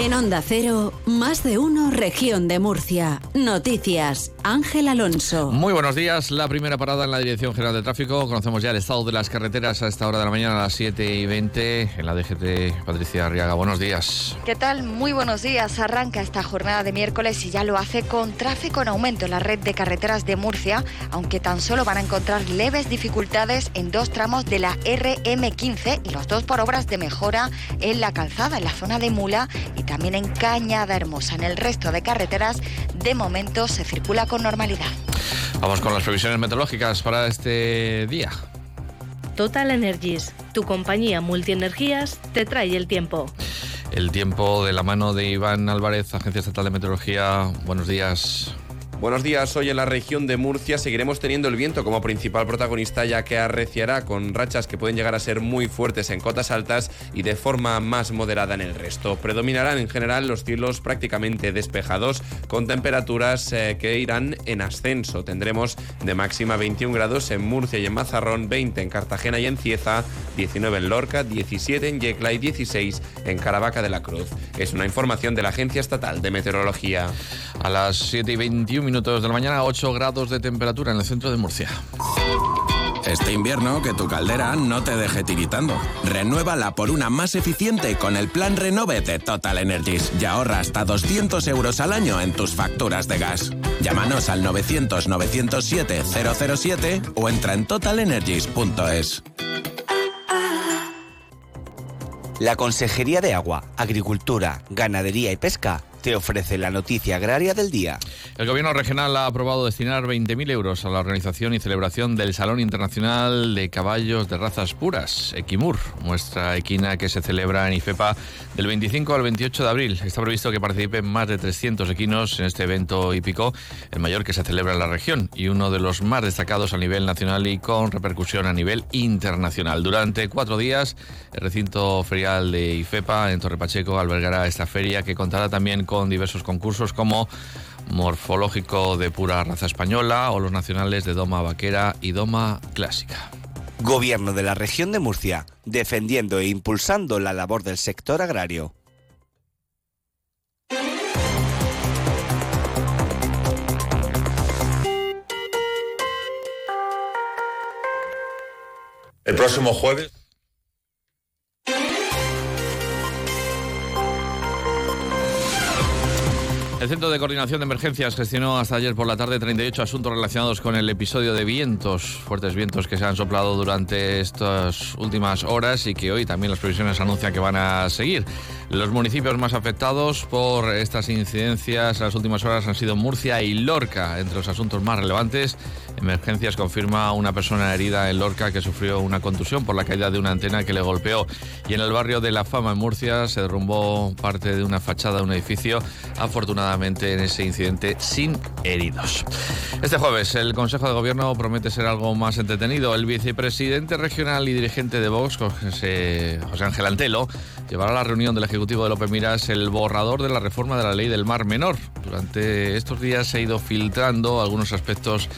En Onda Cero, más de uno, región de Murcia. Noticias, Ángel Alonso. Muy buenos días. La primera parada en la Dirección General de Tráfico. Conocemos ya el estado de las carreteras a esta hora de la mañana, a las 7 y 20. En la DGT, Patricia Arriaga, buenos días. ¿Qué tal? Muy buenos días. Arranca esta jornada de miércoles y ya lo hace con tráfico en aumento en la red de carreteras de Murcia, aunque tan solo van a encontrar leves dificultades en dos tramos de la RM15 y los dos por obras de mejora en la calzada, en la zona de Mula y también en Cañada Hermosa. En el resto de carreteras, de momento, se circula con normalidad. Vamos con las previsiones meteorológicas para este día. Total Energies, tu compañía multienergías, te trae el tiempo. El tiempo de la mano de Iván Álvarez, Agencia Estatal de Meteorología. Buenos días. Buenos días. Hoy en la región de Murcia seguiremos teniendo el viento como principal protagonista, ya que arreciará con rachas que pueden llegar a ser muy fuertes en cotas altas y de forma más moderada en el resto. Predominarán en general los cielos prácticamente despejados, con temperaturas eh, que irán en ascenso. Tendremos de máxima 21 grados en Murcia y en Mazarrón, 20 en Cartagena y en Cieza, 19 en Lorca, 17 en Yecla y 16 en Caravaca de la Cruz. Es una información de la Agencia Estatal de Meteorología. A las 7 y 21 minutos de la mañana, 8 grados de temperatura en el centro de Murcia. Este invierno que tu caldera no te deje tiritando. Renuévala por una más eficiente con el plan Renove de Total Energies y ahorra hasta 200 euros al año en tus facturas de gas. Llámanos al 900-907-007 o entra en totalenergies.es. La Consejería de Agua, Agricultura, Ganadería y Pesca te ofrece la noticia agraria del día. El Gobierno regional ha aprobado destinar 20.000 euros a la organización y celebración del Salón Internacional de Caballos de Razas Puras, Equimur, muestra equina que se celebra en IFEPA del 25 al 28 de abril. Está previsto que participen más de 300 equinos en este evento hípico, el mayor que se celebra en la región y uno de los más destacados a nivel nacional y con repercusión a nivel internacional. Durante cuatro días, el recinto ferial de IFEPA en Torre Pacheco albergará esta feria que contará también con diversos concursos como morfológico de pura raza española o los nacionales de doma vaquera y doma clásica. Gobierno de la región de Murcia, defendiendo e impulsando la labor del sector agrario. El próximo jueves El Centro de Coordinación de Emergencias gestionó hasta ayer por la tarde 38 asuntos relacionados con el episodio de vientos, fuertes vientos que se han soplado durante estas últimas horas y que hoy también las previsiones anuncian que van a seguir. Los municipios más afectados por estas incidencias en las últimas horas han sido Murcia y Lorca. Entre los asuntos más relevantes, Emergencias confirma una persona herida en Lorca que sufrió una contusión por la caída de una antena que le golpeó. Y en el barrio de La Fama, en Murcia, se derrumbó parte de una fachada de un edificio. Afortunadamente, en ese incidente, sin heridos. Este jueves, el Consejo de Gobierno promete ser algo más entretenido. El vicepresidente regional y dirigente de Vox, José, Ángel Antelo, llevará a la reunión del Ejecutivo de López Miras el borrador de la reforma de la ley del Mar Menor. Durante estos días se ha ido filtrando algunos aspectos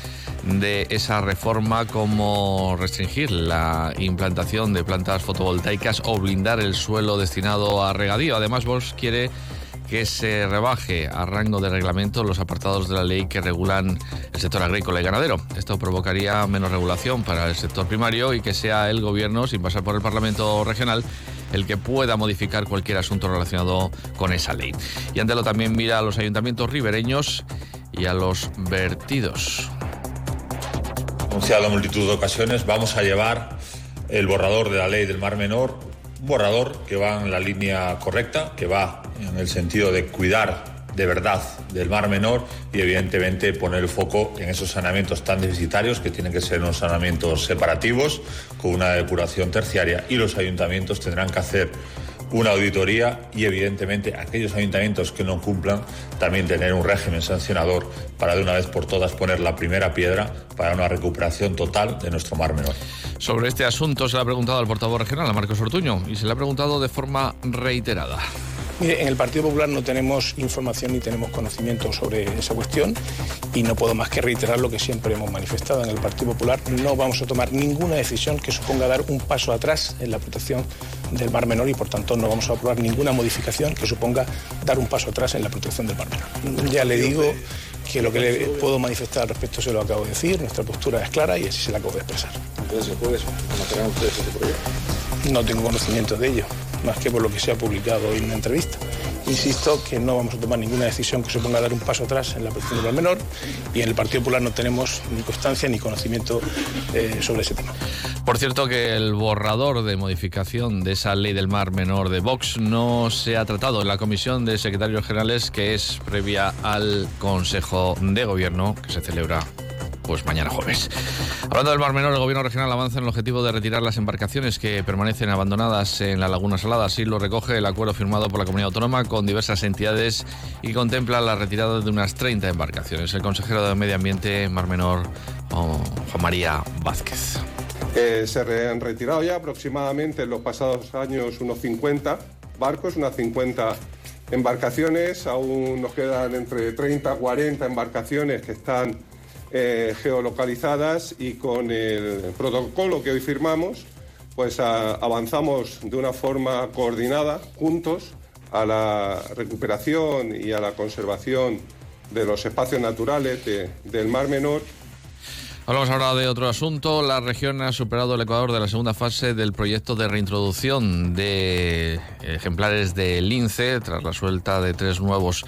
de esa reforma como restringir la implantación de plantas fotovoltaicas o blindar el suelo destinado a regadío. Además, Vox quiere que se rebaje a rango de reglamento los apartados de la ley que regulan el sector agrícola y ganadero. Esto provocaría menos regulación para el sector primario y que sea el gobierno, sin pasar por el Parlamento regional, el que pueda modificar cualquier asunto relacionado con esa ley. Y Antelo también mira a los ayuntamientos ribereños y a los vertidos anunciado en multitud de ocasiones, vamos a llevar el borrador de la ley del Mar Menor, un borrador que va en la línea correcta, que va en el sentido de cuidar de verdad del Mar Menor y evidentemente poner el foco en esos saneamientos tan deficitarios que tienen que ser unos saneamientos separativos con una depuración terciaria y los ayuntamientos tendrán que hacer una auditoría y evidentemente aquellos ayuntamientos que no cumplan también tener un régimen sancionador para de una vez por todas poner la primera piedra para una recuperación total de nuestro mar menor. Sobre este asunto se le ha preguntado al portavoz regional, a Marcos Ortuño, y se le ha preguntado de forma reiterada. Mire, en el Partido Popular no tenemos información ni tenemos conocimiento sobre esa cuestión y no puedo más que reiterar lo que siempre hemos manifestado. En el Partido Popular no vamos a tomar ninguna decisión que suponga dar un paso atrás en la protección del Mar Menor y por tanto no vamos a aprobar ninguna modificación que suponga dar un paso atrás en la protección del Mar Menor. Ya le digo que lo que le puedo manifestar al respecto se lo acabo de decir, nuestra postura es clara y así se la acabo de expresar. Entonces, ¿puede ustedes este proyecto? No tengo conocimiento de ello, más que por lo que se ha publicado hoy en una entrevista. Insisto que no vamos a tomar ninguna decisión que suponga dar un paso atrás en la protección del menor y en el Partido Popular no tenemos ni constancia ni conocimiento eh, sobre ese tema. Por cierto que el borrador de modificación de esa ley del mar menor de Vox no se ha tratado en la comisión de secretarios generales que es previa al Consejo de Gobierno que se celebra pues mañana jueves. Hablando del Mar Menor, el Gobierno regional avanza en el objetivo de retirar las embarcaciones que permanecen abandonadas en la Laguna Salada. Así lo recoge el acuerdo firmado por la comunidad autónoma con diversas entidades y contempla la retirada de unas 30 embarcaciones. El consejero de Medio Ambiente, Mar Menor, Juan María Vázquez. Eh, se han retirado ya aproximadamente en los pasados años unos 50 barcos, unas 50 embarcaciones. Aún nos quedan entre 30 y 40 embarcaciones que están eh, geolocalizadas y con el protocolo que hoy firmamos, pues avanzamos de una forma coordinada, juntos, a la recuperación y a la conservación de los espacios naturales del Mar Menor Hablamos ahora de otro asunto. La región ha superado el Ecuador de la segunda fase del proyecto de reintroducción de ejemplares de lince tras la suelta de tres nuevos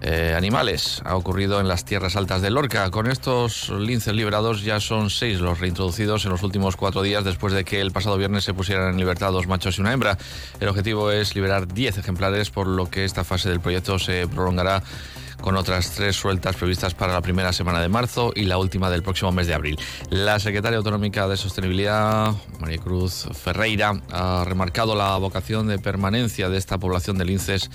eh, animales. Ha ocurrido en las tierras altas de Lorca. Con estos linces liberados ya son seis los reintroducidos en los últimos cuatro días después de que el pasado viernes se pusieran en libertad dos machos y una hembra. El objetivo es liberar diez ejemplares, por lo que esta fase del proyecto se prolongará con otras tres sueltas previstas para la primera semana de marzo y la última del próximo mes de abril. La secretaria autonómica de Sostenibilidad, María Cruz Ferreira, ha remarcado la vocación de permanencia de esta población de linces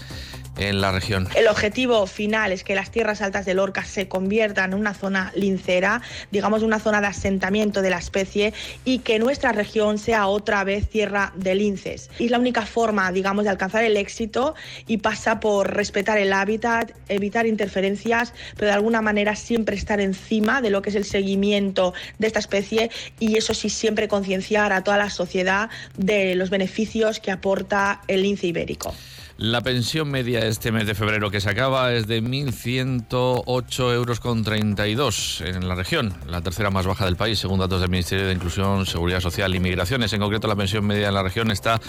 en la región. El objetivo final es que las tierras altas de Lorca se conviertan en una zona lincera, digamos una zona de asentamiento de la especie y que nuestra región sea otra vez tierra de linces. Es la única forma, digamos, de alcanzar el éxito y pasa por respetar el hábitat, evitar interferencias, pero de alguna manera siempre estar encima de lo que es el seguimiento de esta especie y eso sí siempre concienciar a toda la sociedad de los beneficios que aporta el lince ibérico. La pensión media este mes de febrero que se acaba es de 1.108 euros con 32 en la región, la tercera más baja del país, según datos del Ministerio de Inclusión, Seguridad Social y Migraciones. En concreto, la pensión media en la región está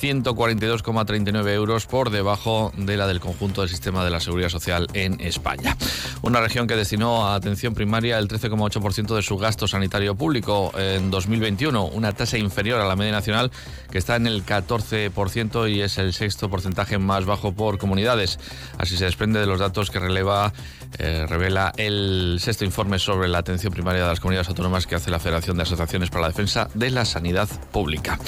142,39 euros por debajo de la del conjunto del sistema de la Seguridad Social en España. Una región que destinó a atención primaria el 13,8% de su gasto sanitario público en 2021, una tasa inferior a la media nacional que está en el 14% y es el sexto porcentaje más bajo por comunidades. Así se desprende de los datos que releva, eh, revela el sexto informe sobre la atención primaria de las comunidades autónomas que hace la Federación de Asociaciones para la Defensa de la Sanidad Pública.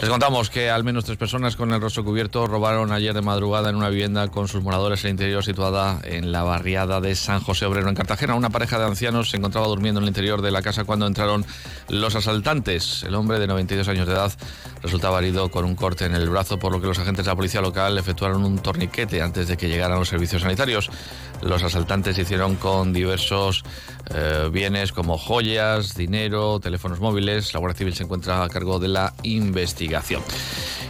Les contamos que al menos tres personas con el rostro cubierto robaron ayer de madrugada en una vivienda con sus moradores en el interior situada en la barriada de San José Obrero en Cartagena. Una pareja de ancianos se encontraba durmiendo en el interior de la casa cuando entraron los asaltantes. El hombre de 92 años de edad resultaba herido con un corte en el brazo, por lo que los agentes de la policía local efectuaron un torniquete antes de que llegaran los servicios sanitarios. Los asaltantes hicieron con diversos eh, bienes como joyas, dinero, teléfonos móviles. La Guardia Civil se encuentra a cargo de la investigación.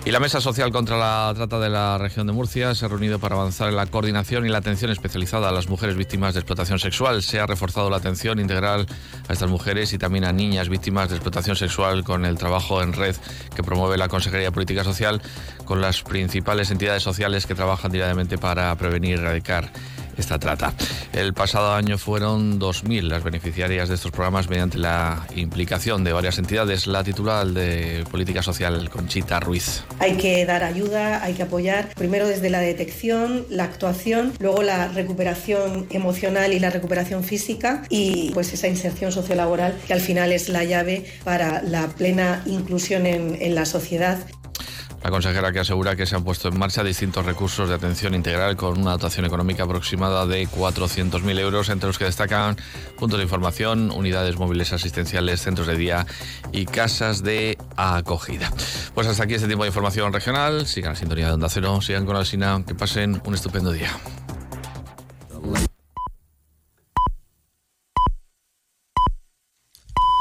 Y la Mesa Social contra la Trata de la región de Murcia se ha reunido para avanzar en la coordinación y la atención especializada a las mujeres víctimas de explotación sexual. Se ha reforzado la atención integral a estas mujeres y también a niñas víctimas de explotación sexual con el trabajo en red que promueve la Consejería de Política Social con las principales entidades sociales que trabajan diariamente para prevenir y erradicar esta trata. El pasado año fueron 2.000 las beneficiarias de estos programas mediante la implicación de varias entidades. La titular de Política Social, Conchita Ruiz. Hay que dar ayuda, hay que apoyar, primero desde la detección, la actuación, luego la recuperación emocional y la recuperación física y pues esa inserción sociolaboral que al final es la llave para la plena inclusión en, en la sociedad. La consejera que asegura que se han puesto en marcha distintos recursos de atención integral con una dotación económica aproximada de 400.000 euros, entre los que destacan puntos de información, unidades móviles asistenciales, centros de día y casas de acogida. Pues hasta aquí este tiempo de información regional. Sigan la sintonía de Onda Cero, sigan con la Sina, que pasen un estupendo día.